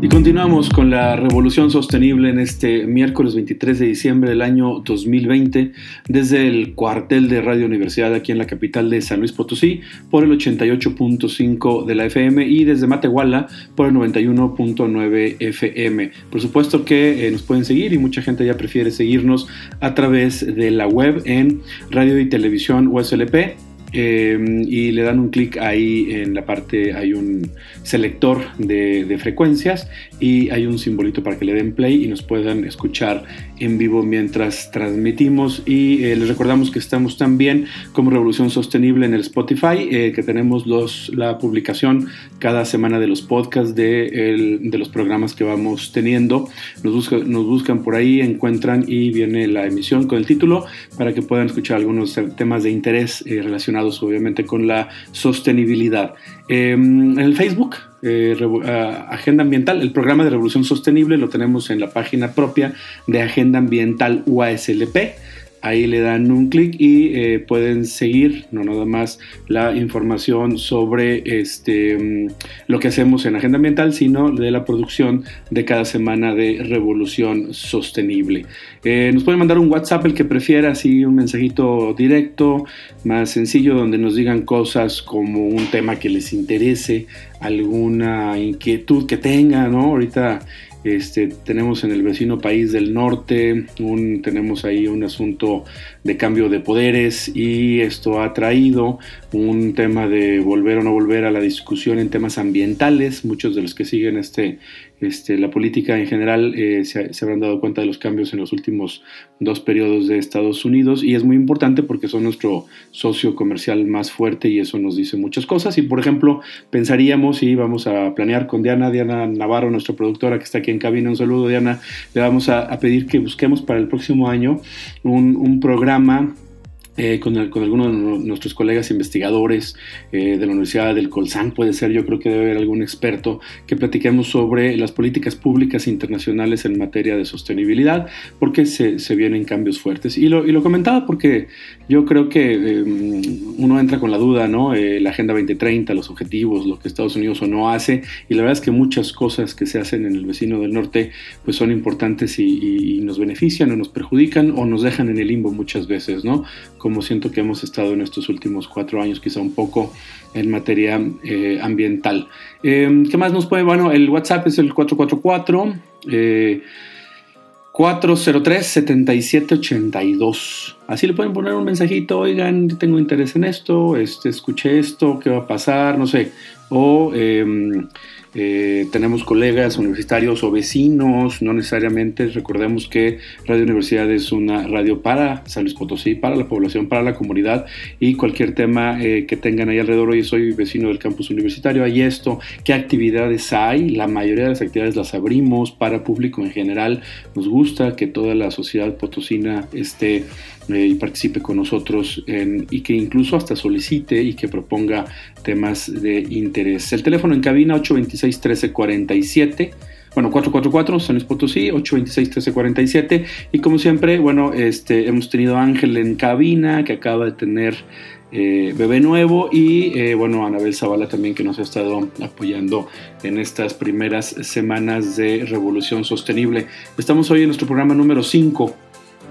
Y continuamos con la revolución sostenible en este miércoles 23 de diciembre del año 2020 desde el cuartel de Radio Universidad aquí en la capital de San Luis Potosí por el 88.5 de la FM y desde Matehuala por el 91.9 FM. Por supuesto que eh, nos pueden seguir y mucha gente ya prefiere seguirnos a través de la web en radio y televisión USLP Em, y le dan un clic ahí en la parte, hay un selector de, frecuencias y hay un simbolito para que le den play y nos puedan escuchar en vivo mientras transmitimos. Y eh, les recordamos que estamos también como Revolución Sostenible en el Spotify, eh, que tenemos los, la publicación cada semana de los podcasts de, de los programas que vamos teniendo. Nos, nos buscan por ahí, encuentran y viene la emisión con el título para que puedan escuchar algunos temas de interés eh, obviamente con la sostenibilidad. Em, en el Facebook, eh, Agenda Ambiental, el programa de Revolución Sostenible lo tenemos en la página propia de Agenda Ambiental UASLP. Ahí le dan un clic y eh, pueden seguir, no nada más la información sobre este, mm, lo que hacemos en Agenda Ambiental, sino de la producción de cada semana de Revolución Sostenible. Eh, nos pueden mandar un WhatsApp el que prefiera, así un mensajito directo, más sencillo, donde nos digan cosas como un tema que les interese, alguna inquietud que tengan, ¿no? Ahorita este, tenemos en el vecino país del norte, un, tenemos ahí un asunto de cambio de poderes y esto ha traído un tema de volver o no volver a la discusión en temas ambientales. Muchos de los que siguen este, este, la política en general eh, se, habrán dado cuenta de los cambios en los últimos dos periodos de Estados Unidos y es muy importante porque son nuestro socio comercial más fuerte y eso nos dice muchas cosas. Y por ejemplo, pensaríamos y vamos a planear con Diana, Diana Navarro, nuestra productora que está aquí en cabina, un saludo Diana, le vamos a, pedir que busquemos para el próximo año un, un programa eh, con, algunos de nuestros colegas investigadores eh, de la Universidad del Colsán, puede ser, yo creo que debe haber algún experto, que platiquemos sobre las políticas públicas internacionales en materia de sostenibilidad, porque se, se vienen cambios fuertes. Y lo, y lo, comentaba porque yo creo que em, uno entra con la duda, ¿no? Eh, la Agenda 2030, los objetivos, lo que Estados Unidos o no hace, y la verdad es que muchas cosas que se hacen en el vecino del norte, pues son importantes y, y nos benefician o nos perjudican o nos dejan en el limbo muchas veces, ¿no? Como siento que hemos estado en estos últimos cuatro años, quizá un poco en materia eh, ambiental. Em, ¿Qué más nos puede? Bueno, el WhatsApp es el 444 403 7782. Así le pueden poner un mensajito, oigan, tengo interés en esto, este, escuché esto, ¿qué va a pasar? No sé. O em, eh, tenemos colegas universitarios o vecinos, no necesariamente. Recordemos que Radio Universidad es una radio para San Luis Potosí, para la población, para la comunidad y cualquier tema eh, que tengan ahí alrededor. Hoy soy vecino del campus universitario, hay esto, qué actividades hay. La mayoría de las actividades las abrimos para público en general. Nos gusta que toda la sociedad potosina esté eh, y participe con nosotros y que incluso hasta solicite y que proponga temas de interés. El teléfono en cabina 826-1347. Bueno, 444 San Potosí, 826-1347. Y como siempre, bueno, este, hemos tenido a Ángel en cabina que acaba de tener eh, bebé nuevo y eh, bueno, Anabel Zavala también que nos ha estado apoyando en estas primeras semanas de Revolución Sostenible. Estamos hoy en nuestro programa número 5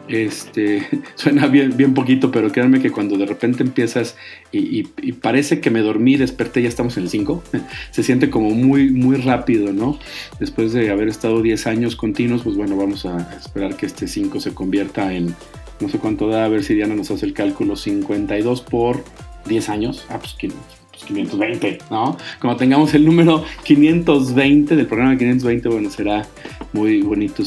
este, suena bien, bien poquito, pero créanme que cuando de repente empiezas y, parece que me dormí, desperté, ya estamos en el 5, se siente como muy, muy rápido, ¿no? Después de haber estado 10 años continuos, pues bueno, vamos a esperar que este 5 se convierta en, no sé cuánto da, a ver si Diana nos hace el cálculo, 52 por 10 años. Ah, pues 520, pues ¿no? Como tengamos el número 520 del programa 520, bueno, será muy bonito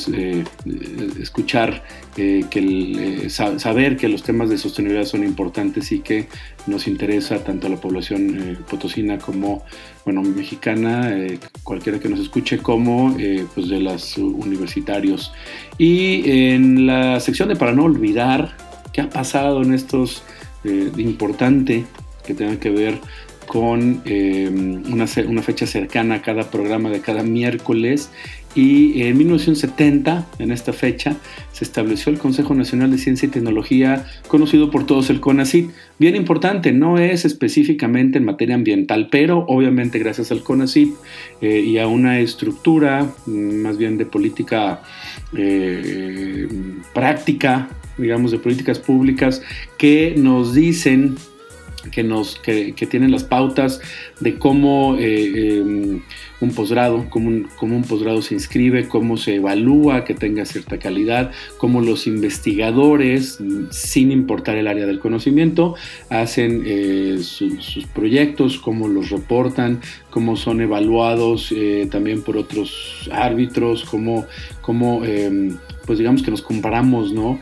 escuchar que saber que los temas de sostenibilidad son importantes y que nos interesa tanto a la población potosina como bueno mexicana cualquiera que nos escuche como pues de los universitarios y en la sección de para no olvidar qué ha pasado en estos importante que tenga que ver con em, una, fecha cercana a cada programa de cada miércoles. Y en 1970, en esta fecha, se estableció el Consejo Nacional de Ciencia y Tecnología, conocido por todos el CONACYT. Bien importante, no es específicamente en materia ambiental, pero obviamente gracias al CONACYT eh, y a una estructura mm, más bien de política eh, práctica, digamos, de políticas públicas, que nos dicen que, nos, que, tienen las pautas de cómo eh, em, un posgrado, cómo un, un posgrado se inscribe, cómo se evalúa que tenga cierta calidad, cómo los investigadores, sin importar el área del conocimiento, hacen eh, sus proyectos, cómo los reportan, cómo son evaluados eh, también por otros árbitros, cómo, cómo em, pues digamos que nos comparamos, ¿no?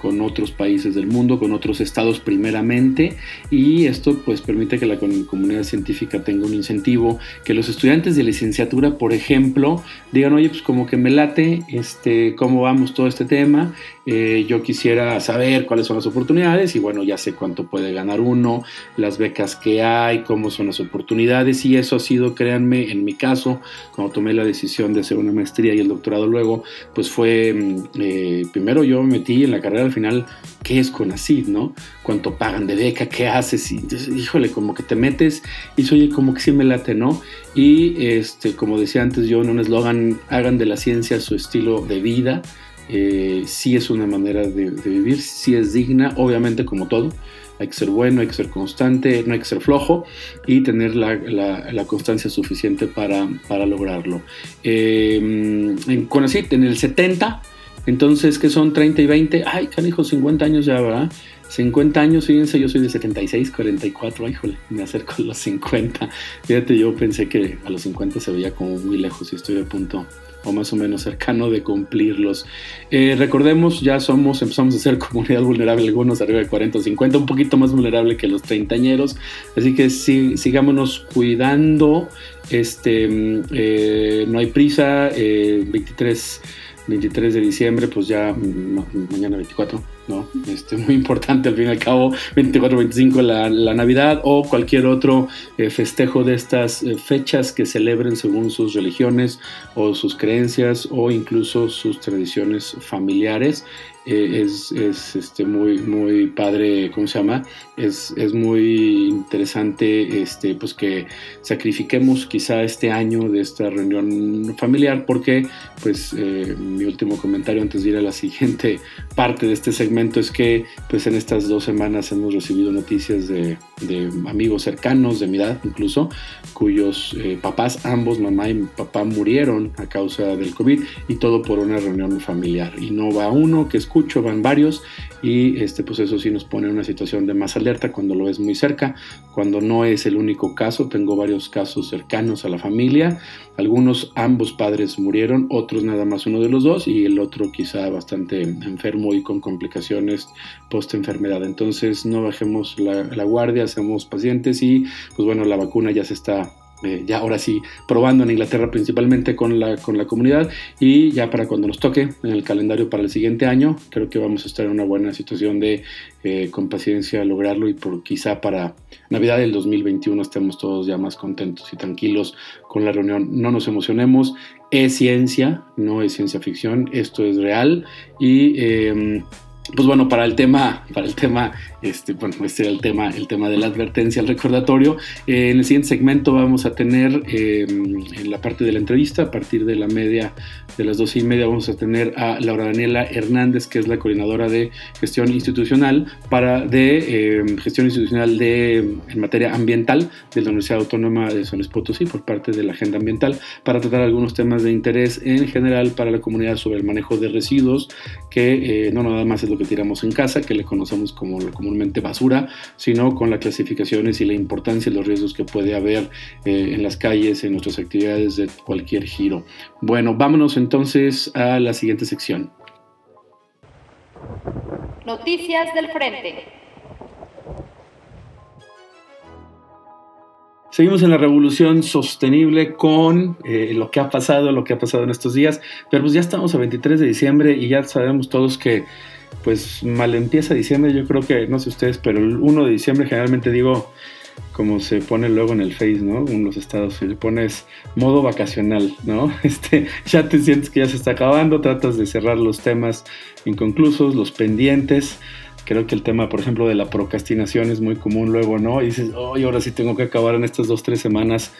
Con, otros países del mundo, con otros estados primeramente, y esto pues permite que la comunidad científica tenga un incentivo, que los estudiantes de licenciatura, por ejemplo, digan, oye, pues como que me late, este, cómo vamos todo este tema, eh, yo quisiera saber cuáles son las oportunidades y bueno, ya sé cuánto puede ganar uno, las becas que hay, cómo son las oportunidades y eso ha sido, créanme, en mi caso, cuando tomé la decisión de hacer una maestría y el doctorado luego, pues fue, mm, eh, primero yo me metí en la carrera al final, ¿qué es CONACYT, no? ¿Cuánto pagan de beca? ¿Qué haces? Y entonces, híjole, como que te metes y oye, como que sí me late, ¿no? Y este, como decía antes yo en un eslogan, hagan de la ciencia su estilo de vida eh, sí es una manera de, vivir, sí es digna, obviamente como todo. Hay que ser bueno, hay que ser constante, no hay que ser flojo y tener la, constancia suficiente para, lograrlo. Eh, en Conacit, en el 70, entonces, que son 30 y 20? Ay, canijo, 50 años ya, ¿verdad? 50 años, fíjense, yo soy de 76, 44, híjole, me acerco a los 50. Fíjate, yo pensé que a los 50 se veía como muy lejos y estoy a punto o más o menos cercano de cumplirlos. Eh, recordemos, ya somos, empezamos a ser comunidad vulnerable, algunos arriba de 40 o 50, un poquito más vulnerable que los treintañeros, así que sí, sigámonos cuidando, este, mm, eh, no hay prisa, 23 eh, 23 de diciembre, pues ya mañana 24, ¿no? Este, muy importante al fin y al cabo, 24, 25 la, la Navidad o cualquier otro eh, festejo de estas eh, fechas que celebren según sus religiones o sus creencias o incluso sus tradiciones familiares. Eh, es, es, este, muy, muy padre, ¿cómo se llama? Es, es, muy interesante este, pues que sacrifiquemos quizá este año de esta reunión familiar porque pues eh, mi último comentario antes de ir a la siguiente parte de este segmento es que pues en estas dos semanas hemos recibido noticias de, de amigos cercanos de mi edad incluso cuyos eh, papás, ambos mamá y papá murieron a causa del COVID y todo por una reunión familiar. Y no va uno que es escucho, van varios y este, pues eso sí nos pone en una situación de más alerta cuando lo es muy cerca, cuando no es el único caso, tengo varios casos cercanos a la familia, algunos ambos padres murieron, otros nada más uno de los dos y el otro quizá bastante enfermo y con complicaciones post enfermedad. Entonces no bajemos la, la guardia, seamos pacientes y pues bueno, la vacuna ya se está eh, ya ahora sí probando en Inglaterra principalmente con la, con la comunidad y ya para cuando nos toque en el calendario para el siguiente año creo que vamos a estar en una buena situación de eh, con paciencia lograrlo y por quizá para Navidad del 2021 estemos todos ya más contentos y tranquilos con la reunión. No nos emocionemos, es ciencia, no es ciencia ficción, esto es real y... Em, pues bueno, para el tema, para el tema, este, bueno, este era el tema, el tema de la advertencia, el recordatorio. Eh, en el siguiente segmento vamos a tener eh, en la parte de la entrevista, a partir de la media, de las doce y media, vamos a tener a Laura Daniela Hernández, que es la coordinadora de gestión institucional para de eh, gestión institucional de en materia ambiental de la Universidad Autónoma de San Luis Potosí por parte de la agenda ambiental para tratar algunos temas de interés en general para la comunidad sobre el manejo de residuos que no nada más es lo que tiramos en casa, que le conocemos como comúnmente basura, sino con las clasificaciones y la importancia y los riesgos que puede haber eh, en las calles, en nuestras actividades de cualquier giro. Bueno, vámonos entonces a la siguiente sección. Noticias del Frente. Seguimos en la revolución sostenible con eh, lo que ha pasado, lo que ha pasado en estos días, pero pues ya estamos a 23 de diciembre y ya sabemos todos que pues mal empieza diciembre, yo creo que, no sé ustedes, pero el 1 de diciembre generalmente digo, como se pone luego en el Face, ¿no? En los estados, si le pones modo vacacional, ¿no? Este, ya te sientes que ya se está acabando, tratas de cerrar los temas inconclusos, los pendientes. Creo que el tema, por ejemplo, de la procrastinación es muy común luego, ¿no? Y dices, oh, ahora sí tengo que acabar en estas dos, tres semanas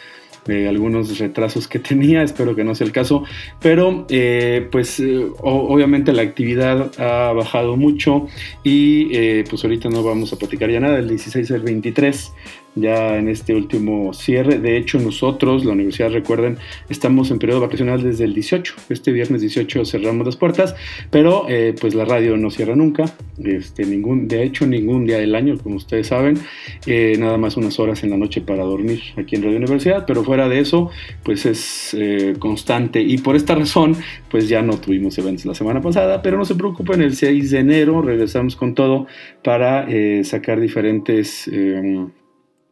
de algunos retrasos que tenía, espero que no sea el caso, pero eh, pues eh, obviamente la actividad ha bajado mucho y eh, pues ahorita no vamos a platicar ya nada, el 16 al 23 ya en este último cierre. De hecho, nosotros, la universidad, recuerden, estamos en periodo vacacional desde el 18. Este viernes 18 cerramos las puertas, pero eh, pues la radio no cierra nunca. Este, ningún, de hecho, ningún día del año, como ustedes saben. Eh, nada más unas horas en la noche para dormir aquí en Radio Universidad, pero fuera de eso, pues es eh, constante. Y por esta razón, pues ya no tuvimos eventos la semana pasada, pero no se preocupen, el 6 de enero regresamos con todo para sacar diferentes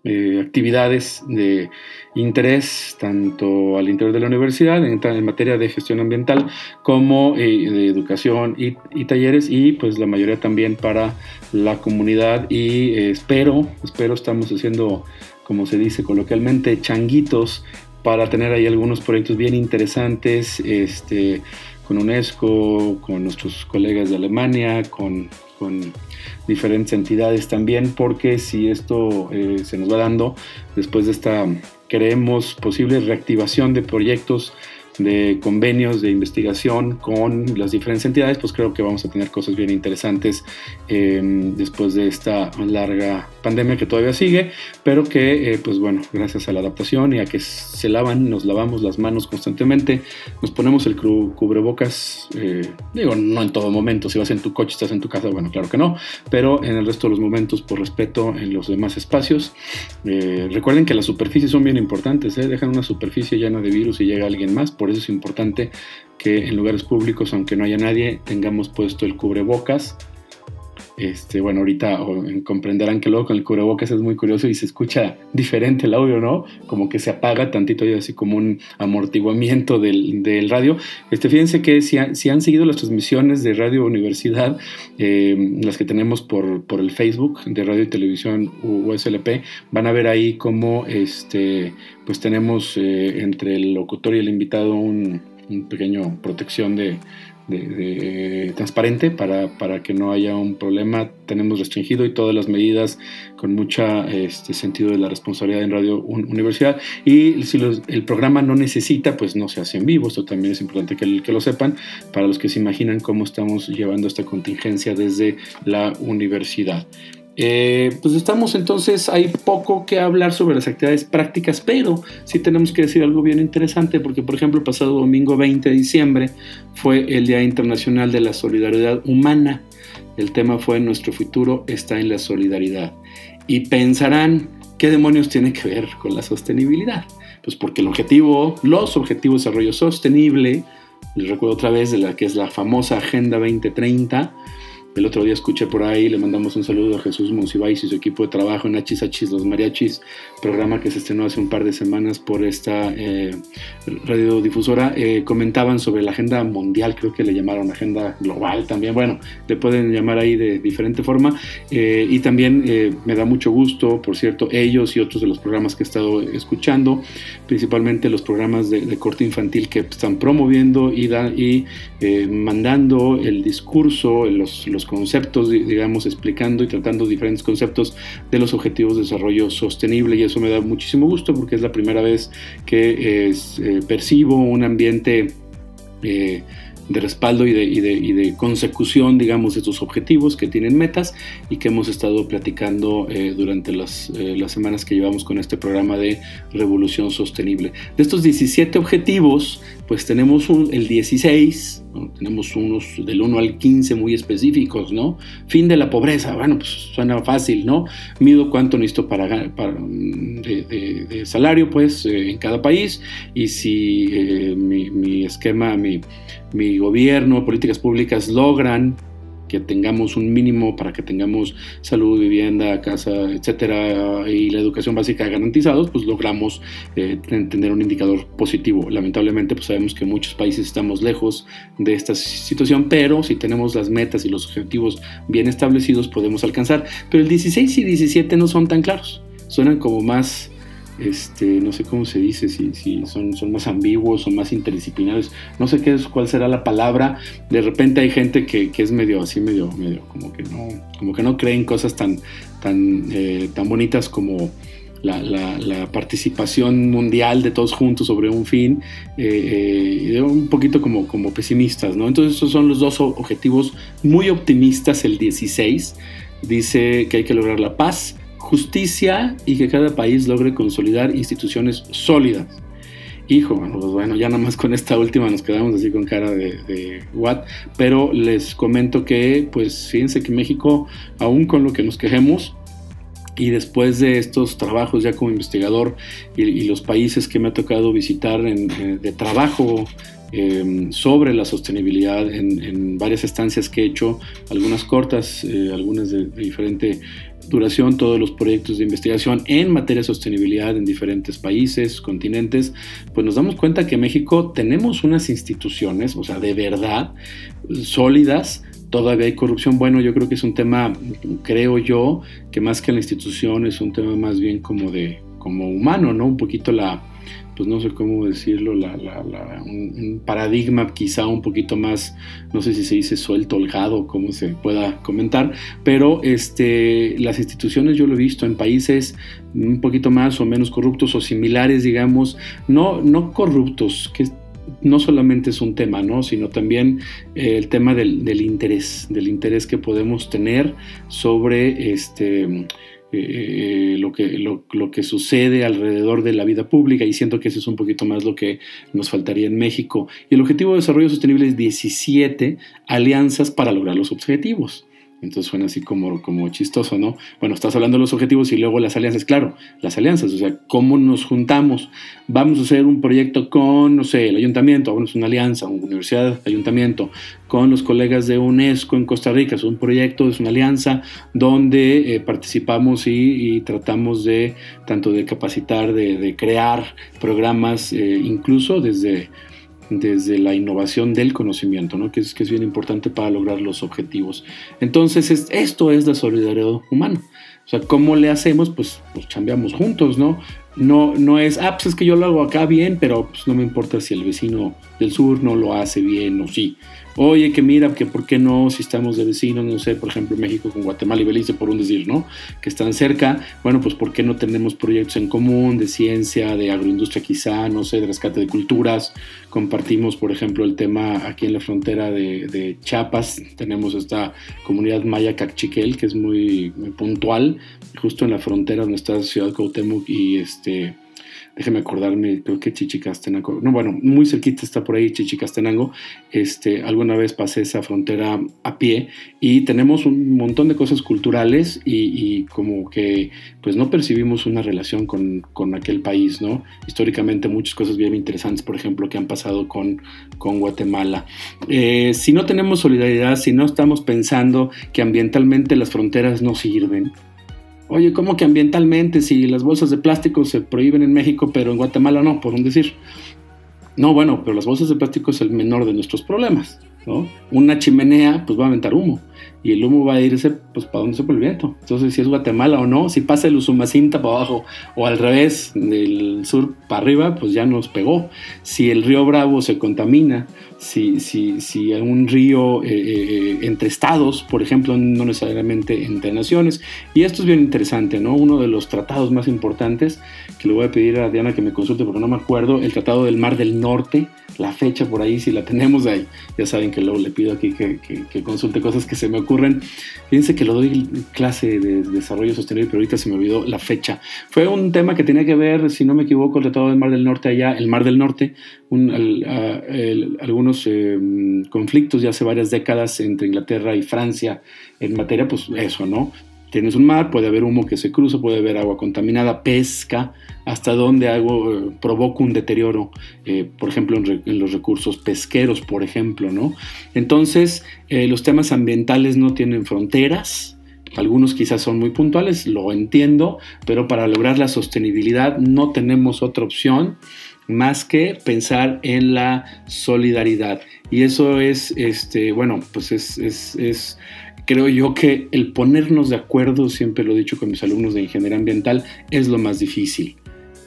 eh, actividades de interés tanto al interior de la universidad en, materia de gestión ambiental como eh, de educación y, talleres y pues la mayoría también para la comunidad. Y eh, espero, espero estamos haciendo como se dice coloquialmente changuitos para tener ahí algunos proyectos bien interesantes este, con UNESCO, con nuestros colegas de Alemania, con, con diferentes entidades también, porque si esto eh, se nos va dando después de esta, creemos, posible reactivación de proyectos de convenios de investigación con las diferentes entidades, pues creo que vamos a tener cosas bien interesantes em, después de esta larga pandemia que todavía sigue, pero que, eh, pues bueno, gracias a la adaptación y a que se lavan, nos lavamos las manos constantemente, nos ponemos el cubrebocas, eh, digo, no en todo momento, si vas en tu coche, estás en tu casa, bueno, claro que no, pero en el resto de los momentos, por respeto en los demás espacios. Eh, recuerden que las superficies son bien importantes, dejan una superficie llena de virus y llega alguien más, por eso es importante que en lugares públicos, aunque no haya nadie, tengamos puesto el cubrebocas. Este, bueno, ahorita comprenderán que luego con el cubrebocas es muy curioso y se escucha diferente el audio, ¿no? Como que se apaga tantito y así como un amortiguamiento del, radio. Este, fíjense que si, han seguido las transmisiones de Radio Universidad, eh, las que tenemos por, por, el Facebook de Radio y Televisión USLP, van a ver ahí cómo este, pues tenemos eh, entre el locutor y el invitado un, pequeño protección de, transparente para, para, que no haya un problema. Tenemos restringido y todas las medidas con mucho este, sentido de la responsabilidad en Radio Universidad. Y si el programa no necesita, pues no se hace en vivo. Esto también es importante que, que lo sepan para los que se imaginan cómo estamos llevando esta contingencia desde la universidad. Eh, pues estamos entonces, hay poco que hablar sobre las actividades prácticas, pero sí tenemos que decir algo bien interesante, porque por ejemplo el pasado domingo 20 de diciembre fue el Día Internacional de la Solidaridad Humana. El tema fue Nuestro futuro está en la solidaridad. Y pensarán, ¿qué demonios tiene que ver con la sostenibilidad? Pues porque el objetivo, los objetivos de desarrollo sostenible, les recuerdo otra vez de la que es la famosa Agenda 2030, el otro día escuché por ahí, le mandamos un saludo a Jesús Monsiváis y su equipo de trabajo en Hachis Los Mariachis, programa que se estrenó hace un par de semanas por esta eh, radiodifusora. Eh, comentaban sobre la agenda mundial, creo que le llamaron agenda global también. Bueno, le pueden llamar ahí de diferente forma. Eh, y también eh, me da mucho gusto, por cierto, ellos y otros de los programas que he estado escuchando, principalmente los programas de, corte infantil que están promoviendo y, y mandando el discurso, los conceptos, digamos, explicando y tratando diferentes conceptos de los objetivos de desarrollo sostenible y eso me da muchísimo gusto porque es la primera vez que eh, percibo un ambiente eh, de respaldo y de, consecución, digamos, de estos objetivos que tienen metas y que hemos estado platicando eh, durante las, las, semanas que llevamos con este programa de Revolución Sostenible. De estos 17 objetivos, pues tenemos el 16, tenemos unos del 1 al 15 muy específicos, ¿no? Fin de la pobreza, bueno, pues suena fácil, ¿no? Mido cuánto necesito para, de, salario, pues, eh, en cada país, y si eh, mi, esquema, mi, mi gobierno, políticas públicas logran que tengamos un mínimo para que tengamos salud, vivienda, casa, etcétera, y la educación básica garantizados, pues logramos eh, tener un indicador positivo. Lamentablemente, pues sabemos que muchos países estamos lejos de esta situación, pero si tenemos las metas y los objetivos bien establecidos, podemos alcanzar. Pero el 16 y 17 no son tan claros, suenan como más este, no sé cómo se dice, si, son, son, más ambiguos, o más interdisciplinarios, no sé qué es, cuál será la palabra. De repente hay gente que, es medio así, medio, medio, como que no, como que no creen cosas tan, tan, eh, tan bonitas como la, la, participación mundial de todos juntos sobre un fin, eh, eh, un poquito como, como pesimistas, ¿no? Entonces, esos son los dos objetivos muy optimistas. El 16 dice que hay que lograr la paz justicia y que cada país logre consolidar instituciones sólidas. Hijo, bueno, pues bueno, ya nada más con esta última nos quedamos así con cara de, de what, pero les comento que, pues fíjense que México, aún con lo que nos quejemos, y después de estos trabajos ya como investigador y, los países que me ha tocado visitar en, eh, de trabajo em, sobre la sostenibilidad en, varias estancias que he hecho, algunas cortas, eh, algunas de, de, diferente duración todos los proyectos de investigación en materia de sostenibilidad en diferentes países, continentes, pues nos damos cuenta que en México tenemos unas instituciones, o sea, de verdad, sólidas, todavía hay corrupción. Bueno, yo creo que es un tema, creo yo, que más que la institución es un tema más bien como de, como humano, ¿no? Un poquito la, pues no sé cómo decirlo, un, paradigma quizá un poquito más, no sé si se dice suelto, holgado, como se pueda comentar, pero este, las instituciones yo lo he visto en países un poquito más o menos corruptos o similares, digamos, no, no corruptos, que no solamente es un tema, ¿no? sino también eh, el tema del, del, interés, del interés que podemos tener sobre este eh, lo, que, lo, que sucede alrededor de la vida pública y siento que eso es un poquito más lo que nos faltaría en México. Y el objetivo de desarrollo sostenible es 17 alianzas para lograr los objetivos. Entonces suena así como, como chistoso, ¿no? Bueno, estás hablando de los objetivos y luego las alianzas. Claro, las alianzas, o sea, cómo nos juntamos. Vamos a hacer un proyecto con, no sé, el ayuntamiento, es una alianza, una universidad, ayuntamiento, con los colegas de UNESCO en Costa Rica. Es un proyecto, es una alianza donde eh, participamos y, tratamos de, tanto de capacitar, de, crear programas, eh, incluso desde desde la innovación del conocimiento, ¿no? que, es, bien importante para lograr los objetivos. Entonces, esto es la solidaridad humana. O sea, ¿cómo le hacemos? Pues, pues chambeamos juntos, ¿no? No, no es, ah, pues es que yo lo hago acá bien, pero pues no me importa si el vecino del sur no lo hace bien o sí. Oye, que mira, que por qué no, si estamos de vecinos, no sé, por ejemplo, México con Guatemala y Belice, por un decir, ¿no? Que están cerca, bueno, pues por qué no tenemos proyectos en común de ciencia, de agroindustria quizá, no sé, de rescate de culturas. Compartimos, por ejemplo, el tema aquí en la frontera de, Chiapas, tenemos esta comunidad maya Cachiquel, que es muy, muy puntual, justo en la frontera donde está Ciudad Cuauhtémoc y este déjeme acordarme, creo que Chichicastenango, no, bueno, muy cerquita está por ahí Chichicastenango, este, alguna vez pasé esa frontera a pie y tenemos un montón de cosas culturales y, como que pues no percibimos una relación con, aquel país, ¿no? Históricamente muchas cosas bien interesantes, por ejemplo, que han pasado con, con Guatemala. Eh, si no tenemos solidaridad, si no estamos pensando que ambientalmente las fronteras no sirven, Oye, ¿cómo que ambientalmente si las bolsas de plástico se prohíben en México, pero en Guatemala no, por un decir? No, bueno, pero las bolsas de plástico es el menor de nuestros problemas, ¿no? Una chimenea, pues va a aventar humo y el humo va a irse pues para donde se el viento. Entonces, si es Guatemala o no, si pasa el Usumacinta para abajo o al revés, del sur para arriba, pues ya nos pegó. Si el río Bravo se contamina, si, si, si un río eh, eh, entre estados, por ejemplo, no necesariamente entre naciones. Y esto es bien interesante, ¿no? Uno de los tratados más importantes, que le voy a pedir a Diana que me consulte porque no me acuerdo, el Tratado del Mar del Norte la fecha por ahí, si la tenemos ahí. Ya saben que luego le pido aquí que, consulte cosas que se me ocurren. Fíjense que lo doy clase de desarrollo sostenible, pero ahorita se me olvidó la fecha. Fue un tema que tenía que ver, si no me equivoco, el Tratado del Mar del Norte allá, el Mar del Norte, algunos em, conflictos ya hace varias décadas entre Inglaterra y Francia en materia, pues eso, ¿no? Tienes un mar, puede haber humo que se cruza, puede haber agua contaminada, pesca, hasta donde algo eh, provoca un deterioro, eh, por ejemplo, en, los recursos pesqueros, por ejemplo, ¿no? Entonces, eh, los temas ambientales no tienen fronteras, algunos quizás son muy puntuales, lo entiendo, pero para lograr la sostenibilidad no tenemos otra opción más que pensar en la solidaridad. Y eso es, este, bueno, pues es, es creo yo que el ponernos de acuerdo, siempre lo he dicho con mis alumnos de ingeniería ambiental, es lo más difícil.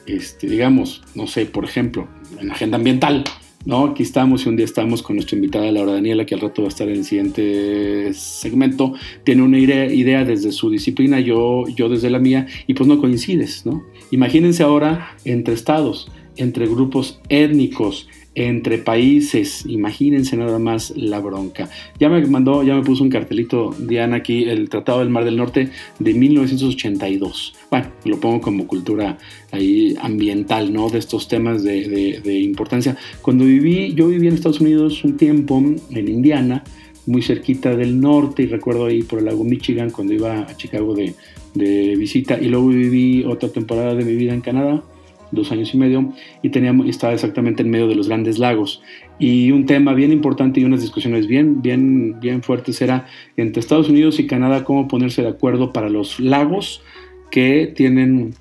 Este, digamos, no sé, por ejemplo, en la agenda ambiental, ¿no? Aquí estamos y un día estamos con nuestra invitada Laura Daniela, que al rato va a estar en el siguiente segmento, tiene una idea, desde su disciplina, yo, yo desde la mía, y pues no coincides, ¿no? Imagínense ahora entre estados, entre grupos étnicos, entre países. Imagínense nada más la bronca. Ya me mandó, ya me puso un cartelito Diana aquí, el Tratado del Mar del Norte de 1982. Bueno, lo pongo como cultura ahí ambiental, ¿no? De estos temas de, importancia. Cuando viví, yo viví en Estados Unidos un tiempo, en Indiana, muy cerquita del norte, y recuerdo ahí por el lago Michigan cuando iba a Chicago de, de visita, y luego viví otra temporada de mi vida en Canadá dos años y medio, y teníamos, estaba exactamente en medio de los grandes lagos. Y un tema bien importante y unas discusiones bien, bien, bien fuertes era entre Estados Unidos y Canadá cómo ponerse de acuerdo para los lagos que tienen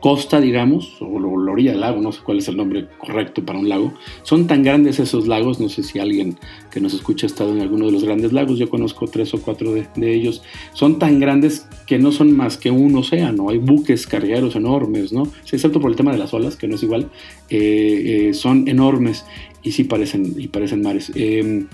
costa, digamos, o la orilla del lago, no sé cuál es el nombre correcto para un lago. Son tan grandes esos lagos, no sé si alguien que nos escucha ha estado en alguno de los grandes lagos, yo conozco tres o cuatro de, ellos, son tan grandes que no son más que un océano, hay buques cargueros enormes, ¿no? excepto por el tema de las olas, que no es igual, eh, eh, son enormes y sí parecen, y parecen mares. Em,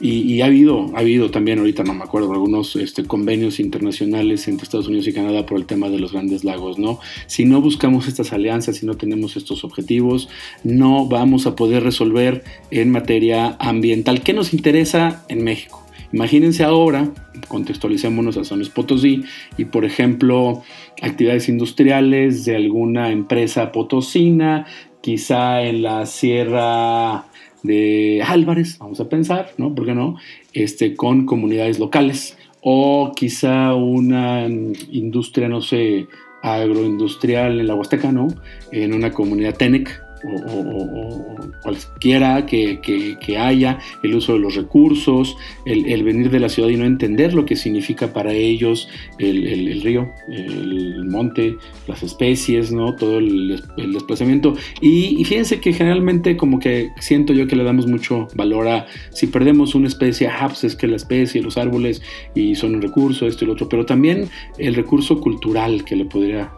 y, ha, habido, ha habido también, ahorita no me acuerdo, algunos este, convenios internacionales entre Estados Unidos y Canadá por el tema de los grandes lagos, ¿no? Si no buscamos estas alianzas, si no tenemos estos objetivos, no vamos a poder resolver en materia ambiental. ¿Qué nos interesa en México? Imagínense ahora, contextualicémonos a San Potosí y, por ejemplo, actividades industriales de alguna empresa potosina, quizá en la Sierra de Álvarez, vamos a pensar, ¿no? ¿Por qué no? Este, con comunidades locales o quizá una industria, no sé, agroindustrial en la Huasteca, ¿no? En una comunidad TENEC, o, cualquiera que, haya, el uso de los recursos, el, venir de la ciudad y no entender lo que significa para ellos el, río, el monte, las especies, ¿no? todo el, desplazamiento. Y, fíjense que generalmente como que siento yo que le damos mucho valor a si perdemos una especie, ah, pues es que la especie, los árboles y son un recurso, esto y lo otro, pero también el recurso cultural que le podría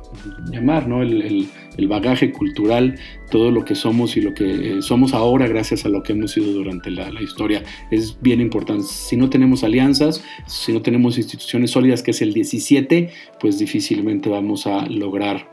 llamar, ¿no? el el bagaje cultural, todo lo que somos y lo que eh, somos ahora gracias a lo que hemos sido durante la, historia. Es bien importante. Si no tenemos alianzas, si no tenemos instituciones sólidas, que es el 17, pues difícilmente vamos a lograr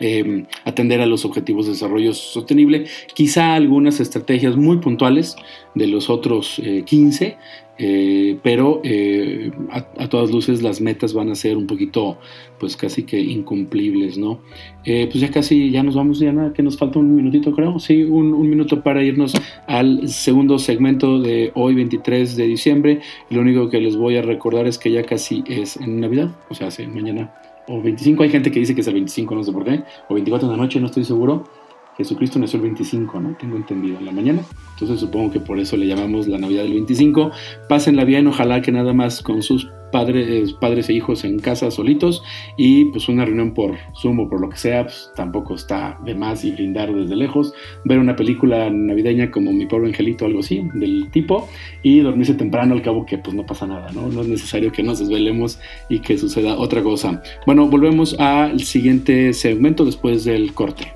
em, atender a los objetivos de desarrollo sostenible. Quizá algunas estrategias muy puntuales de los otros 15, eh, eh, pero eh, a, todas luces las metas van a ser un poquito, pues casi que incumplibles, ¿no? pues ya casi, ya nos vamos, ya nada, que nos falta un minutito, creo, sí, un, un, minuto para irnos al segundo segmento de hoy, 23 de diciembre. Lo único que les voy a recordar es que ya casi es en Navidad, o sea, sí, mañana o 25, hay gente que dice que es el 25, no sé por qué, o 24 de la noche, no estoy seguro. Jesucristo nació el 25, ¿no? Tengo entendido, en la mañana. Entonces supongo que por eso le llamamos la Navidad del 25. Pásenla bien, ojalá que nada más con sus padres, padres e hijos en casa solitos y pues una reunión por Zoom o por lo que sea, pues tampoco está de más y brindar desde lejos. Ver una película navideña como Mi pobre angelito, algo así, del tipo, y dormirse temprano al cabo que pues no pasa nada, ¿no? No es necesario que nos desvelemos y que suceda otra cosa. Bueno, volvemos al siguiente segmento después del corte.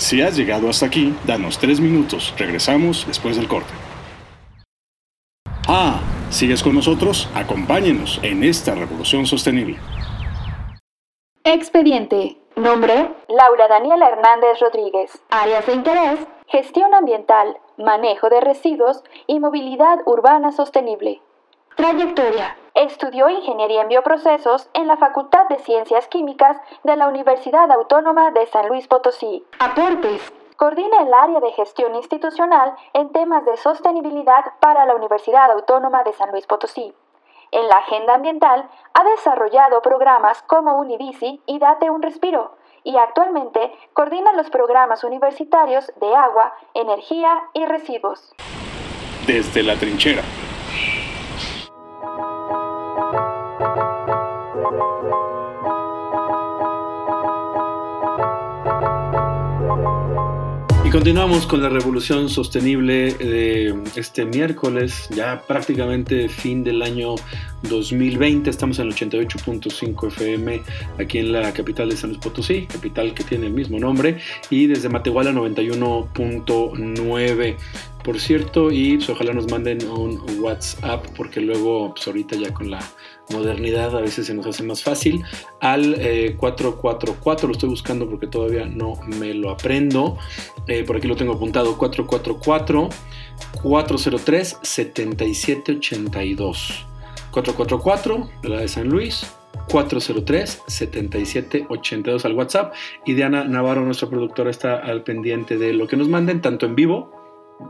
Si has llegado hasta aquí, danos tres minutos. Regresamos después del corte. Ah, ¿sigues con nosotros? Acompáñenos en esta revolución sostenible. Expediente. Nombre. Laura Daniela Hernández Rodríguez. Áreas de interés. Gestión ambiental, manejo de residuos y movilidad urbana sostenible. Trayectoria. Estudió Ingeniería en Bioprocesos en la Facultad de Ciencias Químicas de la Universidad Autónoma de San Luis Potosí. Aportes. Coordina el área de gestión institucional en temas de sostenibilidad para la Universidad Autónoma de San Luis Potosí. En la agenda ambiental ha desarrollado programas como Univici y Date un Respiro, y actualmente coordina los programas universitarios de agua, energía y residuos. Desde la trinchera. Continuamos con la revolución sostenible de este miércoles, ya prácticamente fin del año 2020. Estamos en el 88.5 FM aquí en la capital de San Luis Potosí, capital que tiene el mismo nombre, y desde Matehuala 91.9 por cierto, y pues, ojalá nos manden un WhatsApp, porque luego, pues ahorita ya con la modernidad a veces se nos hace más fácil, al 444, eh, lo estoy buscando porque todavía no me lo aprendo, eh, por aquí lo tengo apuntado, 444 403 7782. 444 de la de San Luis, 403-7782 al WhatsApp. Y Diana Navarro, nuestra productora, está al pendiente de lo que nos manden, tanto en vivo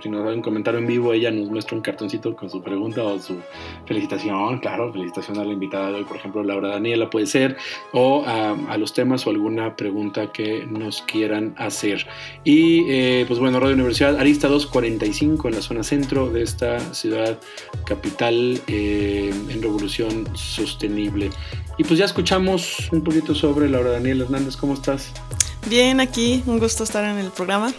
si nos da un comentario en vivo, ella nos muestra un cartoncito con su pregunta o su felicitación, claro, felicitación a la invitada de hoy, por ejemplo, Laura Daniela puede ser, o a, los temas o alguna pregunta que nos quieran hacer. Y eh, pues bueno, Radio Universidad Arista 245 en la zona centro de esta ciudad capital eh, en revolución sostenible. Y pues ya escuchamos un poquito sobre Laura Daniela Hernández, ¿cómo estás? Bien, aquí, un gusto estar en el programa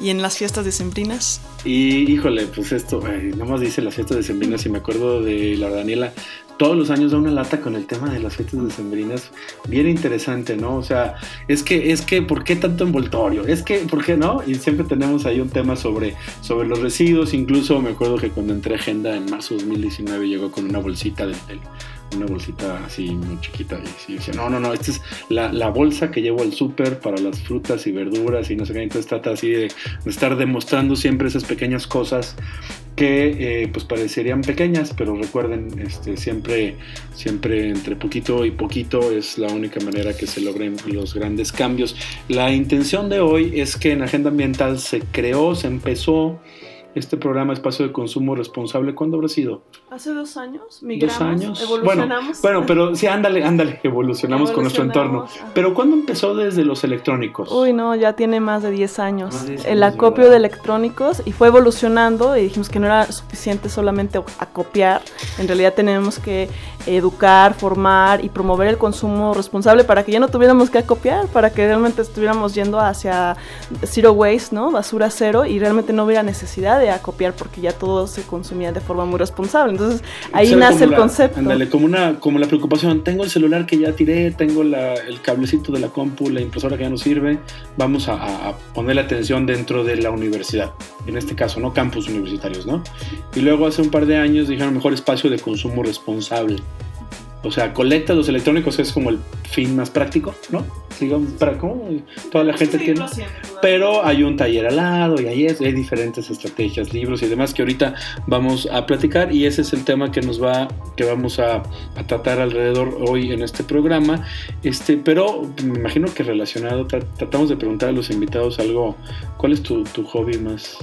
y en las fiestas decembrinas. Y híjole, pues esto, nada más dice las fiestas decembrinas y me acuerdo de la Daniela, todos los años da una lata con el tema de las fiestas decembrinas, bien interesante, ¿no? O sea, es que, es que, ¿por qué tanto envoltorio? Es que, ¿por qué no? Y siempre tenemos ahí un tema sobre, sobre los residuos, incluso me acuerdo que cuando entré a Agenda en marzo de 2019 llegó con una bolsita del, del una bolsita así muy chiquita. Y sí, decía, no, no, no, esta es la, la bolsa que llevo al súper para las frutas y verduras y no sé qué. Entonces trata así de, estar demostrando siempre esas pequeñas cosas que eh, pues parecerían pequeñas, pero recuerden, este, siempre, siempre entre poquito y poquito es la única manera que se logren los grandes cambios. La intención de hoy es que en Agenda Ambiental se creó, se empezó este programa Espacio de Consumo Responsable, ¿cuándo habrá sido? Hace dos años, migramos, dos años. evolucionamos. Bueno, pero sí, ándale, ándale, evolucionamos, con nuestro entorno. Pero ¿cuándo empezó desde los electrónicos? Uy, no, ya tiene más de 10 años. el acopio de electrónicos y fue evolucionando y dijimos que no era suficiente solamente acopiar, en realidad tenemos que educar, formar y promover el consumo responsable para que ya no tuviéramos que acopiar, para que realmente estuviéramos yendo hacia zero waste, ¿no? Basura cero y realmente no hubiera necesidad de acopiar porque ya todo se consumía de forma muy responsable. Entonces ahí nace el concepto. Ándale, como, una, como la preocupación, tengo el celular que ya tiré, tengo el cablecito de la compu, la impresora que ya no sirve, vamos a, a ponerle atención dentro de la universidad, en este caso, ¿no? Campus universitarios, ¿no? Y luego hace un par de años dijeron mejor espacio de consumo responsable. O sea, colecta los electrónicos es como el fin más práctico, ¿no? Digamos, para cómo toda la gente tiene. Pero hay un taller al lado y hay, hay diferentes estrategias, libros y demás que ahorita vamos a platicar y ese es el tema que nos va, que vamos a, tratar alrededor hoy en este programa. Este, pero me imagino que relacionado, tratamos de preguntar a los invitados algo, ¿cuál es tu, tu hobby más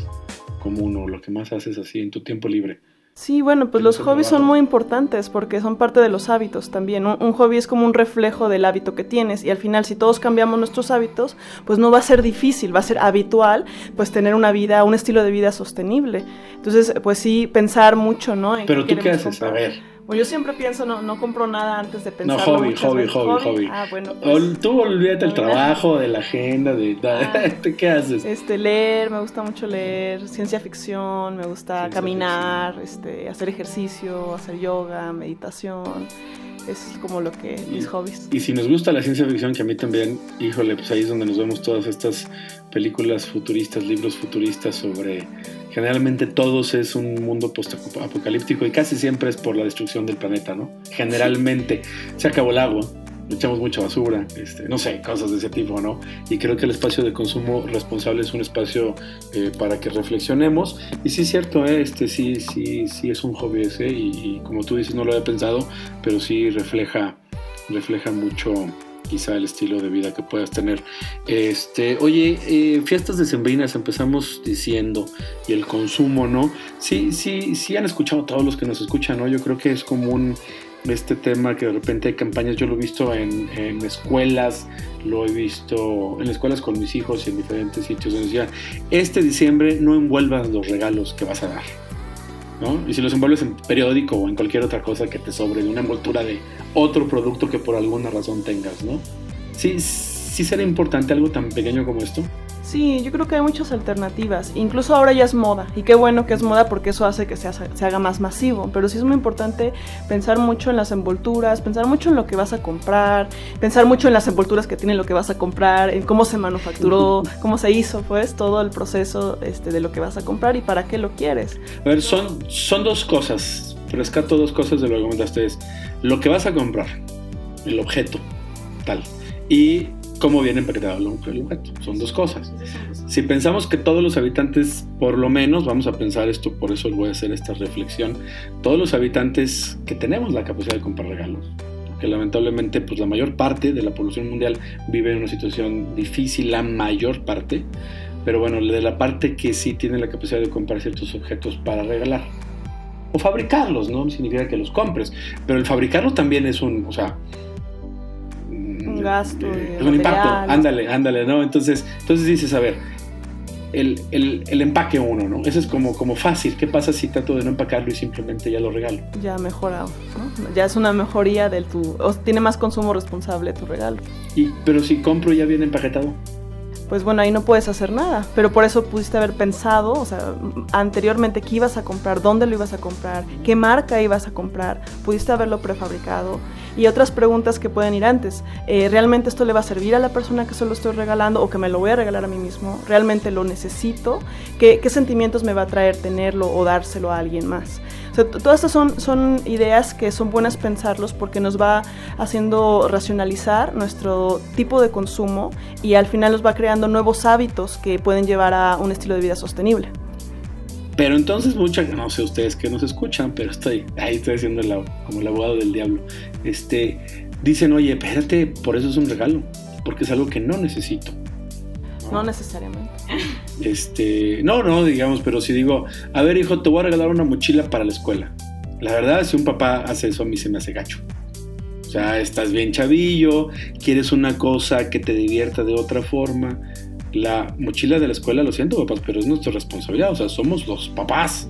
común o lo que más haces así en tu tiempo libre? Sí, bueno, pues los hobbies son muy importantes porque son parte de los hábitos también. Un, hobby es como un reflejo del hábito que tienes y al final si todos cambiamos nuestros hábitos, pues no va a ser difícil, va a ser habitual, pues tener una vida, un estilo de vida sostenible. Entonces, pues sí, pensar mucho, ¿no? Pero tú qué haces, a ver. Pues yo siempre pienso, no, no compro nada antes de pensar. No, hobby, hobby, hobby, hobby, Ah, bueno. Pues, tú olvídate del trabajo, de la agenda, de... Ah, ¿Qué haces? Este, leer, me gusta mucho leer, ciencia ficción, me gusta caminar, este, hacer ejercicio, hacer yoga, meditación. Eso es como lo que mis hobbies. Y si nos gusta la ciencia ficción, que a mí también, híjole, pues ahí es donde nos vemos todas estas películas futuristas, libros futuristas sobre Generalmente todos es un mundo post-apocalíptico y casi siempre es por la destrucción del planeta, ¿no? Generalmente se acabó el agua, echamos mucha basura, este, no sé, cosas de ese tipo, ¿no? Y creo que el espacio de consumo responsable es un espacio eh, para que reflexionemos. Y sí es cierto, ¿eh? este, sí, sí, sí es un hobby ese y, como tú dices, no lo había pensado, pero sí refleja, refleja mucho quizá el estilo de vida que puedas tener. Este, oye, eh, fiestas decembrinas empezamos diciendo y el consumo, ¿no? Sí, sí, sí han escuchado todos los que nos escuchan, ¿no? Yo creo que es común este tema que de repente hay campañas, yo lo he visto en, escuelas, lo he visto en escuelas con mis hijos y en diferentes sitios donde decía, este diciembre no envuelvas los regalos que vas a dar y si los envuelves en periódico o en cualquier otra cosa que te sobre, de una envoltura de otro producto que por alguna razón tengas, ¿no? Sí, sí será importante algo tan pequeño como esto. Sí, yo creo que hay muchas alternativas. Incluso ahora ya es moda. Y qué bueno que es moda porque eso hace que se, se, haga más masivo. Pero sí es muy importante pensar mucho en las envolturas, pensar mucho en lo que vas a comprar, pensar mucho en las envolturas que tiene lo que vas a comprar, en cómo se manufacturó, cómo se hizo, pues, todo el proceso este, de lo que vas a comprar y para qué lo quieres. A ver, son, son dos cosas. Rescato dos cosas de lo que comentaste. Es lo que vas a comprar, el objeto, tal. Y cómo viene empaquetado el objeto. Son dos cosas. Si pensamos que todos los habitantes, por lo menos, vamos a pensar esto, por eso voy a hacer esta reflexión, todos los habitantes que tenemos la capacidad de comprar regalos, porque lamentablemente pues la mayor parte de la población mundial vive en una situación difícil, la mayor parte, pero bueno, de la parte que sí tiene la capacidad de comprar ciertos objetos para regalar. O fabricarlos, ¿no? Significa que los compres. Pero el fabricarlo también es un, o sea, gasto. un impacto, ándale, ándale, ¿no? Entonces, entonces dices, a ver, el, el, empaque uno, ¿no? Eso es como, como fácil. ¿Qué pasa si trato de no empacarlo y simplemente ya lo regalo? Ya mejorado, ¿no? Ya es una mejoría del tu... O tiene más consumo responsable tu regalo. Y, pero si compro ya viene empaquetado pues bueno, ahí no puedes hacer nada. Pero por eso pudiste haber pensado, o sea, anteriormente qué ibas a comprar, dónde lo ibas a comprar, qué marca ibas a comprar, pudiste haberlo prefabricado. Y otras preguntas que pueden ir antes. Eh, ¿Realmente esto le va a servir a la persona que solo estoy regalando o que me lo voy a regalar a mí mismo? ¿Realmente lo necesito? ¿Qué, qué sentimientos me va a traer tenerlo o dárselo a alguien más? todas estas son, son ideas que son buenas pensarlos porque nos va haciendo racionalizar nuestro tipo de consumo y al final nos va creando nuevos hábitos que pueden llevar a un estilo de vida sostenible. Pero entonces muchas, no sé ustedes que nos escuchan, pero estoy ahí estoy haciendo como el abogado del diablo. Este, dicen, oye, espérate, por eso es un regalo, porque es algo que no necesito. No necesariamente. Este, no, no, digamos, pero si digo, a ver, hijo, te voy a regalar una mochila para la escuela. La verdad, si un papá hace eso, a mí se me hace gacho. O sea, estás bien chavillo, quieres una cosa que te divierta de otra forma. La mochila de la escuela, lo siento, papás, pero es nuestra responsabilidad. O sea, somos los papás.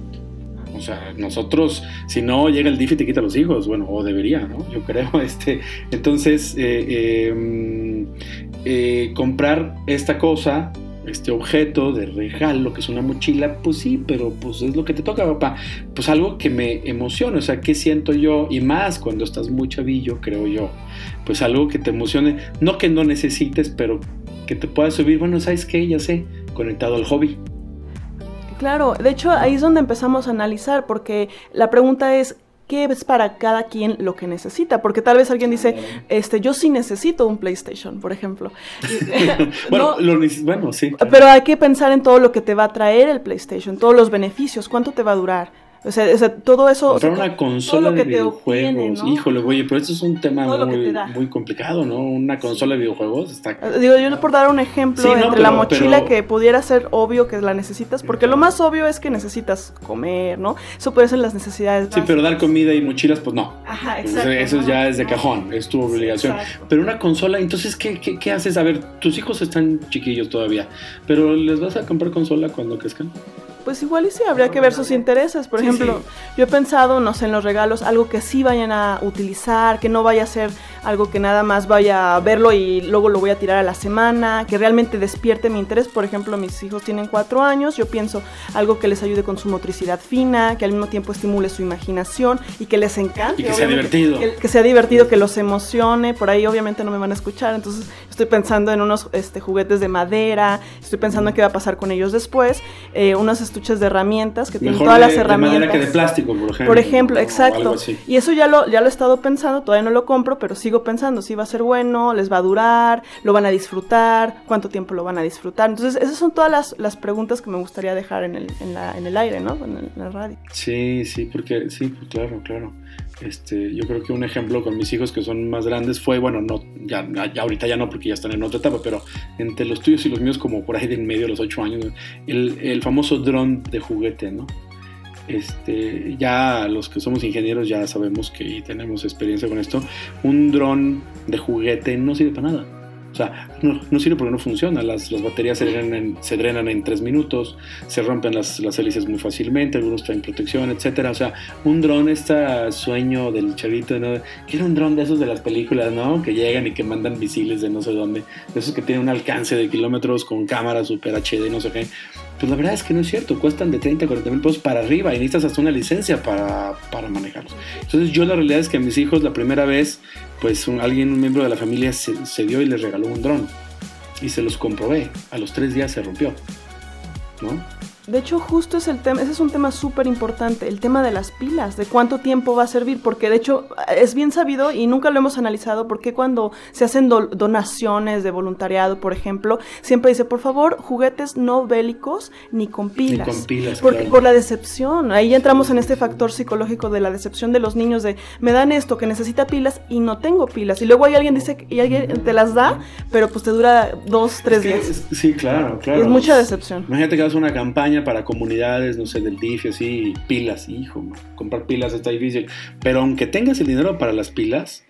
O sea, nosotros, si no llega el DIF y te quita los hijos, bueno, o debería, ¿no? Yo creo, este. Entonces, eh, em, eh, comprar esta cosa este objeto de regalo, que es una mochila, pues sí, pero pues es lo que te toca, papá. Pues algo que me emocione, o sea, ¿qué siento yo? Y más cuando estás muy chavillo, creo yo. Pues algo que te emocione, no que no necesites, pero que te pueda subir, bueno, ¿sabes qué? Ya sé, conectado al hobby. Claro, de hecho ahí es donde empezamos a analizar, porque la pregunta es, qué es para cada quien lo que necesita, porque tal vez alguien dice, este, yo sí necesito un PlayStation, por ejemplo. bueno, bueno, sí. Pero hay que pensar en todo lo que te va a traer el PlayStation, todos los beneficios, cuánto te va a durar. O sea, o sea todo eso. Comprar una consola de videojuegos. Híjole, güey, pero esto es un tema muy, muy, complicado, ¿no? Una consola de videojuegos está. Eh, digo, yo por dar un ejemplo entre la mochila que pudiera ser obvio que la necesitas, porque lo más obvio es que necesitas comer, ¿no? Eso puede ser las necesidades. Sí, pero dar comida y mochilas, pues no. Ajá, exacto. Eso, ya es de cajón, es tu obligación. Pero una consola, entonces, ¿qué, ¿qué, qué haces? A ver, tus hijos están chiquillos todavía, pero ¿les vas a comprar consola cuando crezcan? Pues igual y sí, habría que ver sus intereses. Por ejemplo, yo he pensado, no sé, en los regalos, algo que sí vayan a utilizar, que no vaya a ser algo que nada más vaya a verlo y luego lo voy a tirar a la semana, que realmente despierte mi interés. Por ejemplo, mis hijos tienen cuatro años, yo pienso algo que les ayude con su motricidad fina, que al mismo tiempo estimule su imaginación y que les encante. Y que sea divertido. Que, sea divertido, que los emocione. Por ahí obviamente no me van a escuchar, entonces estoy pensando en unos este, juguetes de madera, estoy pensando en qué va a pasar con ellos después, eh, unos estuches de herramientas que tienen todas las herramientas. De madera que de plástico, por ejemplo. Por ejemplo, exacto. Y eso ya lo, ya lo he estado pensando, todavía no lo compro, pero sigo pensando si va a ser bueno, les va a durar, lo van a disfrutar, cuánto tiempo lo van a disfrutar. Entonces, esas son todas las, las preguntas que me gustaría dejar en el, en la, en el aire, ¿no? En, el, la radio. Sí, sí, porque sí, pues claro, claro. Este, yo creo que un ejemplo con mis hijos que son más grandes fue, bueno, no, ya, ya, ahorita ya no porque ya están en otra etapa, pero entre los tuyos y los míos como por ahí de en medio de los ocho años, el, famoso dron de juguete, ¿no? Este, ya los que somos ingenieros ya sabemos que tenemos experiencia con esto, un dron de juguete no sirve para nada. O sea, no, sirve porque no funciona. Las, las baterías se drenan, se drenan, en tres minutos, se rompen las, las, hélices muy fácilmente, algunos traen protección, etcétera. O sea, un dron, este sueño del chavito, ¿no? Quiero un dron de esos de las películas, ¿no? Que llegan y que mandan misiles de no sé dónde, de esos que tienen un alcance de kilómetros con cámara super HD, no sé qué. Pues la verdad es que no es cierto, cuestan de 30 a 40 mil pesos para arriba y necesitas hasta una licencia para, para manejarlos. Entonces yo la realidad es que a mis hijos la primera vez, pues alguien, un miembro de la familia se, se dio y les regaló un dron y se los comprobé. A los tres días se rompió, ¿no? De hecho, justo es el tema, ese es un tema súper importante, el tema de las pilas, de cuánto tiempo va a servir, porque de hecho es bien sabido y nunca lo hemos analizado, porque cuando se hacen donaciones de voluntariado, por ejemplo, siempre dice, por favor, juguetes no bélicos ni con pilas. Ni con pilas. Porque, Por la decepción, ahí ya entramos en este factor psicológico de la decepción de los niños, de me dan esto que necesita pilas y no tengo pilas. Y luego hay alguien dice, y alguien te las da, pero pues te dura dos, tres días. sí, claro, claro. es mucha decepción. Imagínate que haces una campaña para comunidades, no sé, del DIF, así, pilas, hijo, comprar pilas está difícil. Pero aunque tengas el dinero para las pilas,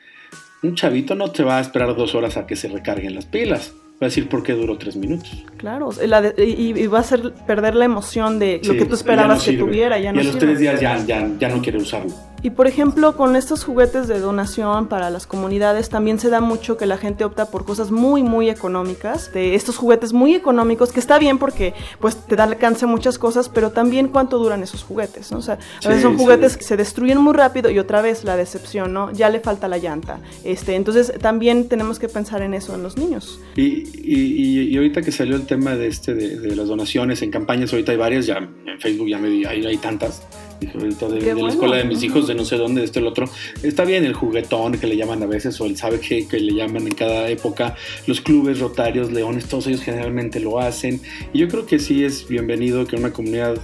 un chavito no te va a esperar dos horas a que se recarguen las pilas. Va a decir por qué duró tres minutos. Claro, y, va a hacer perder la emoción de lo que tú esperabas que tuviera. Ya no y a los tres días ya, ya, ya no quiere usarlo. Y por ejemplo, con estos juguetes de donación para las comunidades también se da mucho que la gente opta por cosas muy muy económicas, de estos juguetes muy económicos, que está bien porque pues te da alcance a muchas cosas, pero también cuánto duran esos juguetes, ¿no? O sea, a veces son juguetes que se destruyen muy rápido y otra vez la decepción, ¿no? Ya le falta la llanta. Este, entonces también tenemos que pensar en eso en los niños. Y, y, ahorita que salió el tema de este de, las donaciones en campañas, ahorita hay varias, ya en Facebook ya me hay, hay tantas de, la escuela de mis hijos, de no sé dónde, de este el otro. Está bien el juguetón que le llaman a veces, o el sabe qué que le llaman en cada época. Los clubes, rotarios, leones, todos ellos generalmente lo hacen. Y yo creo que sí es bienvenido que una comunidad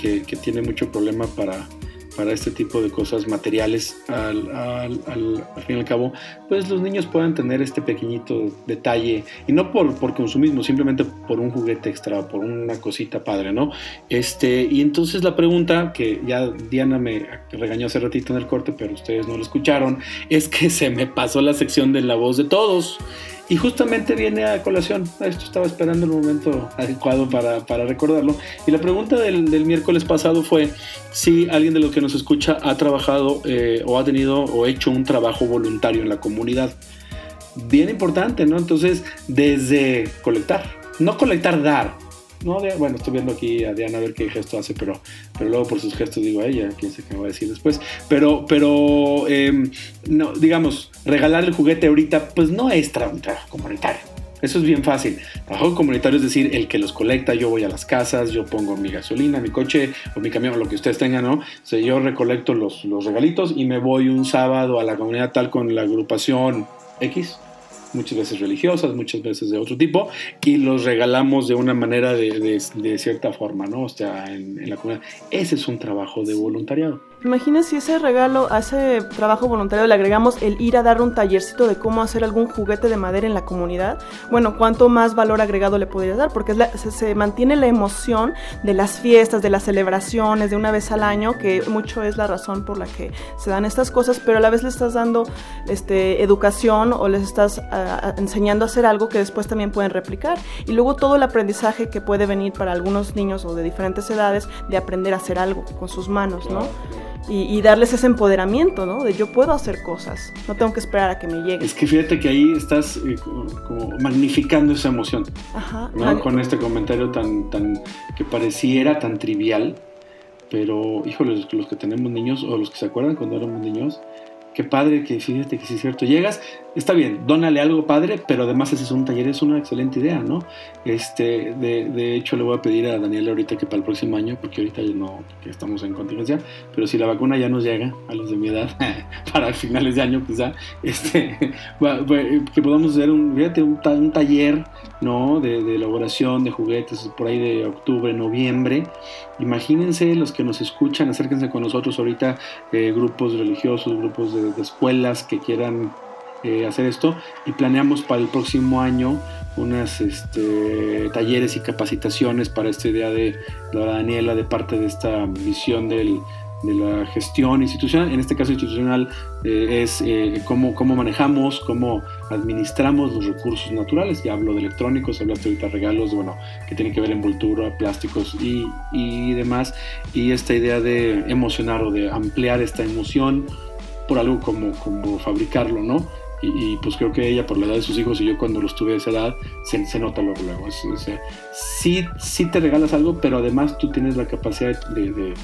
que, que tiene mucho problema para para este tipo de cosas materiales, al, al, al, fin y al cabo, pues los niños puedan tener este pequeñito detalle, y no por, por consumismo, simplemente por un juguete extra, por una cosita padre, ¿no? Este, y entonces la pregunta, que ya Diana me regañó hace ratito en el corte, pero ustedes no lo escucharon, es que se me pasó la sección de la voz de todos. Y justamente viene a colación. Esto estaba esperando el momento adecuado para, para recordarlo. Y la pregunta del, del, miércoles pasado fue si alguien de los que nos escucha ha trabajado eh, o ha tenido o hecho un trabajo voluntario en la comunidad. Bien importante, ¿no? Entonces, desde colectar, no colectar, dar, no, bueno, estoy viendo aquí a Diana a ver qué gesto hace, pero, pero luego por sus gestos digo a ella, quién sé qué me va a decir después. Pero, pero em, no, digamos, regalar el juguete ahorita, pues no es trabajo comunitario. Eso es bien fácil. Trabajo comunitario es decir, el que los colecta, yo voy a las casas, yo pongo mi gasolina, mi coche o mi camión, lo que ustedes tengan, ¿no? O yo recolecto los, los regalitos y me voy un sábado a la comunidad tal con la agrupación X muchas veces religiosas, muchas veces de otro tipo, y los regalamos de una manera de, de, cierta forma, ¿no? O sea, en, en la comunidad. Ese es un trabajo de voluntariado. Imagínense si ese regalo, a ese trabajo voluntario le agregamos el ir a dar un tallercito de cómo hacer algún juguete de madera en la comunidad. Bueno, ¿cuánto más valor agregado le podría dar? Porque se, mantiene la emoción de las fiestas, de las celebraciones, de una vez al año, que mucho es la razón por la que se dan estas cosas, pero a la vez le estás dando este, educación o les estás enseñando a hacer algo que después también pueden replicar. Y luego todo el aprendizaje que puede venir para algunos niños o de diferentes edades de aprender a hacer algo con sus manos, ¿no? Y, darles ese empoderamiento, ¿no? De yo puedo hacer cosas, no tengo que esperar a que me llegue. Es que fíjate que ahí estás eh, como, magnificando esa emoción, Ajá, ¿no? Con este comentario tan, tan, que pareciera tan trivial, pero, híjole, los que tenemos niños o los que se acuerdan cuando éramos niños, qué padre que fíjate que sí es cierto. Llegas, está bien, dónale algo padre, pero además ese es un taller, es una excelente idea, ¿no? Este, de, de hecho, le voy a pedir a Daniela ahorita que para el próximo año, porque ahorita ya no, que estamos en contingencia, pero si la vacuna ya nos llega a los de mi edad, para finales de año quizá, este, que podamos hacer un, fíjate, un, un taller, ¿no? De, de, elaboración de juguetes por ahí de octubre, noviembre. Imagínense los que nos escuchan, acérquense con nosotros ahorita, eh, grupos religiosos, grupos de de, escuelas que quieran eh, hacer esto y planeamos para el próximo año unas este, talleres y capacitaciones para esta idea de la Daniela de parte de esta visión del, de la gestión institucional, en este caso institucional eh, es eh, cómo, cómo, manejamos, cómo administramos los recursos naturales, ya hablo de electrónicos, hablaste ahorita de regalos, bueno, que tienen que ver envoltura, plásticos y, y demás, y esta idea de emocionar o de ampliar esta emoción, por algo como, como fabricarlo, ¿no? Y, pues creo que ella, por la edad de sus hijos y yo cuando los tuve a esa edad, se, se nota luego. luego. O sea, sí, sí te regalas algo, pero además tú tienes la capacidad de, de,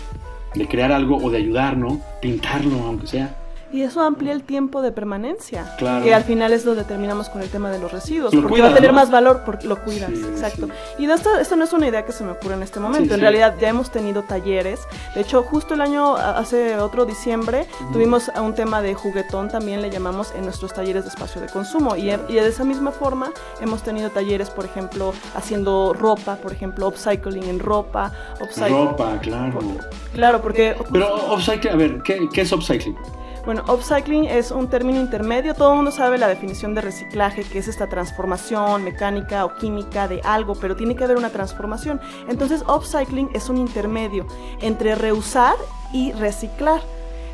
de crear algo o de ayudar, ¿no? Pintarlo, aunque sea. Y eso amplía el tiempo de permanencia. Que al final es donde terminamos con el tema de los residuos. porque va a tener más valor porque lo cuidas. exacto. Y esto, esto no es una idea que se me ocurre en este momento. en realidad ya hemos tenido talleres. De hecho, justo el año, hace otro diciembre, tuvimos un tema de juguetón, también le llamamos en nuestros talleres de espacio de consumo. Y, y de esa misma forma hemos tenido talleres, por ejemplo, haciendo ropa, por ejemplo, upcycling en ropa. ropa, claro. claro, porque... Pero upcycling, a ver, ¿qué, qué es upcycling? Bueno, upcycling es un término intermedio. Todo el mundo sabe la definición de reciclaje, que es esta transformación mecánica o química de algo, pero tiene que haber una transformación. Entonces, upcycling es un intermedio entre reusar y reciclar.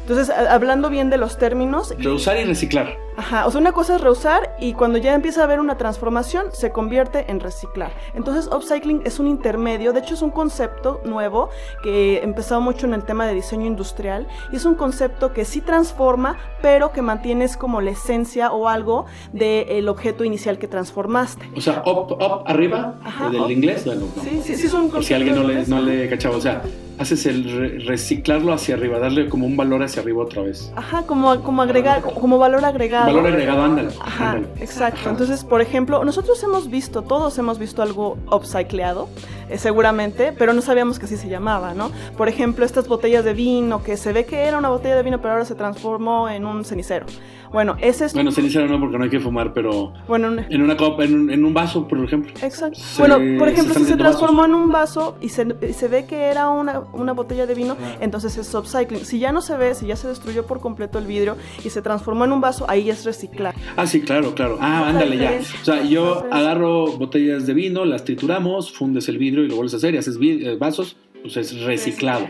Entonces, hablando bien de los términos. Reusar y reciclar. Ajá, o sea, una cosa es reusar y cuando ya empieza a haber una transformación se convierte en reciclar. Entonces, upcycling es un intermedio, de hecho es un concepto nuevo que empezó mucho en el tema de diseño industrial y es un concepto que sí transforma, pero que mantienes como la esencia o algo del objeto inicial que transformaste. O sea, up, up arriba, del inglés. sí, sí, sí, es un Por si alguien no le, no le cachaba, o sea, haces el reciclarlo hacia arriba, darle como un valor hacia arriba otra vez. Ajá, como, como agregar, como valor agregado Valor agregado, ándale. Ajá, exacto. Entonces, por ejemplo, nosotros hemos visto, todos hemos visto algo upcycleado, eh, seguramente, pero no sabíamos que así se llamaba, ¿no? Por ejemplo, estas botellas de vino, que se ve que era una botella de vino, pero ahora se transformó en un cenicero. Bueno, ese es... Bueno, cenicero no, porque no hay que fumar, pero... Bueno, en una copa, en un, vaso, por ejemplo. Exacto. bueno, por ejemplo, si se transformó en un vaso y se, se ve que era una, una, botella de vino, entonces es upcycling. Si ya no se ve, si ya se destruyó por completo el vidrio y se transformó en un vaso, ahí es reciclar. Ah, sí, claro, claro. Ah, ándale ya. O sea, yo agarro botellas de vino, las trituramos, fundes el vidrio y lo vuelves a hacer y haces eh, vasos, pues es reciclado.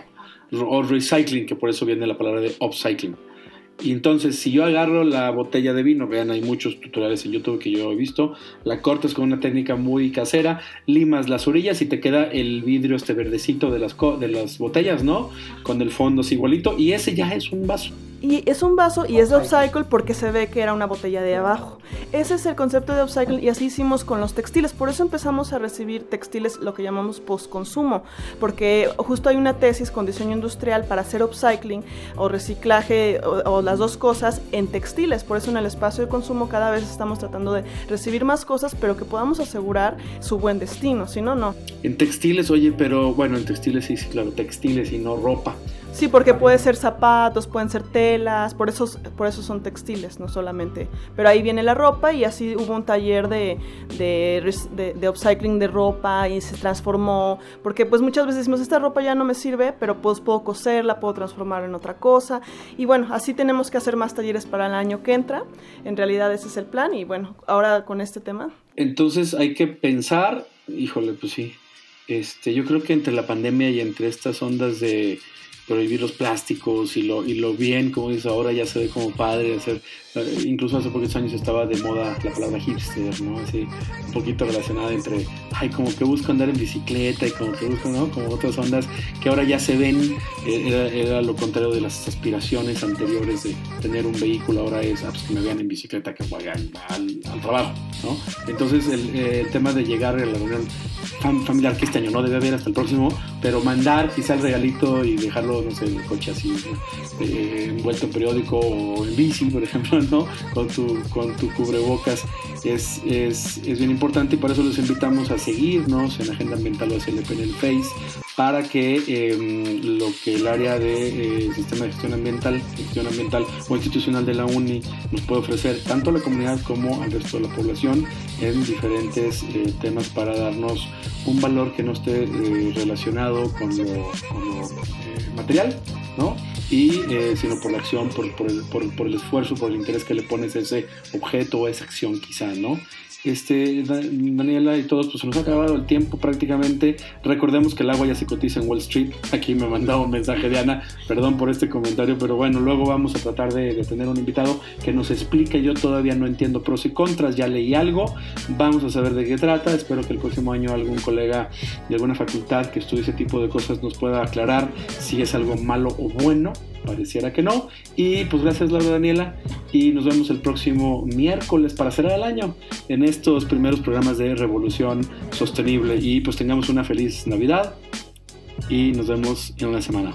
O recycling, que por eso viene la palabra de upcycling. Y entonces, si yo agarro la botella de vino, vean, hay muchos tutoriales en YouTube que yo he visto, la cortas con una técnica muy casera, limas las orillas y te queda el vidrio este verdecito de las, de las botellas, ¿no? Con el fondo así igualito, y ese ya es un vaso. Y es un vaso y es de upcycle porque se ve que era una botella de abajo. Ese es el concepto de upcycle y así hicimos con los textiles. Por eso empezamos a recibir textiles, lo que llamamos post-consumo. Porque justo hay una tesis con diseño industrial para hacer upcycling o reciclaje o, las dos cosas en textiles. Por eso en el espacio de consumo cada vez estamos tratando de recibir más cosas, pero que podamos asegurar su buen destino. Si no, no. En textiles, oye, pero bueno, en textiles sí, sí, claro, textiles y no ropa Sí, porque puede ser zapatos, pueden ser telas, por eso, por eso son textiles, no solamente. Pero ahí viene la ropa y así hubo un taller de, de, upcycling de ropa y se transformó, porque pues muchas veces decimos, esta ropa ya no me sirve, pero pues puedo coserla, puedo transformar en otra cosa. Y bueno, así tenemos que hacer más talleres para el año que entra. En realidad ese es el plan y bueno, ahora con este tema. Entonces hay que pensar, híjole, pues sí, este, yo creo que entre la pandemia y entre estas ondas de prohibir los plásticos y lo, y lo bien, como dices ahora, ya se ve como padre hacer, incluso hace pocos años estaba de moda la palabra hipster, ¿no? Así, un poquito relacionada entre, ay, como que busco andar en bicicleta y como que busco, ¿no? Como otras ondas que ahora ya se ven, eh, era, lo contrario de las aspiraciones anteriores de tener un vehículo, ahora es, ah, pues que me vean en bicicleta, que vayan al, trabajo, ¿no? Entonces el, el, tema de llegar a la reunión familiar, que este año no debe haber hasta el próximo, pero mandar quizá el regalito y dejarlo, no sé, en el coche así, eh, envuelto en periódico o en bici, por ejemplo, ¿no? Con tu, con tu cubrebocas es, es, es bien importante y por eso los invitamos a seguirnos en Agenda Ambiental o SLP en el Face para que em, lo que el área de eh, sistema de gestión ambiental, gestión ambiental o institucional de la UNI nos puede ofrecer tanto a la comunidad como al resto de la población en diferentes eh, temas para darnos un valor que no esté eh, relacionado con lo, material, ¿no? Y sino por la acción, por, por, el, por, por, el, esfuerzo, por el interés que le pones a ese objeto o esa acción quizá, ¿no? Este, Daniela y todos, pues se nos ha acabado el tiempo prácticamente. Recordemos que el agua ya se cotiza en Wall Street. Aquí me mandaba un mensaje de Ana, perdón por este comentario, pero bueno, luego vamos a tratar de, tener un invitado que nos explique. Yo todavía no entiendo pros y contras, ya leí algo, vamos a saber de qué trata. Espero que el próximo año algún colega de alguna facultad que estudie ese tipo de cosas nos pueda aclarar si es algo malo o bueno pareciera que no. Y pues gracias Laura Daniela y nos vemos el próximo miércoles para cerrar el año en estos primeros programas de Revolución Sostenible y pues tengamos una feliz Navidad y nos vemos en una semana.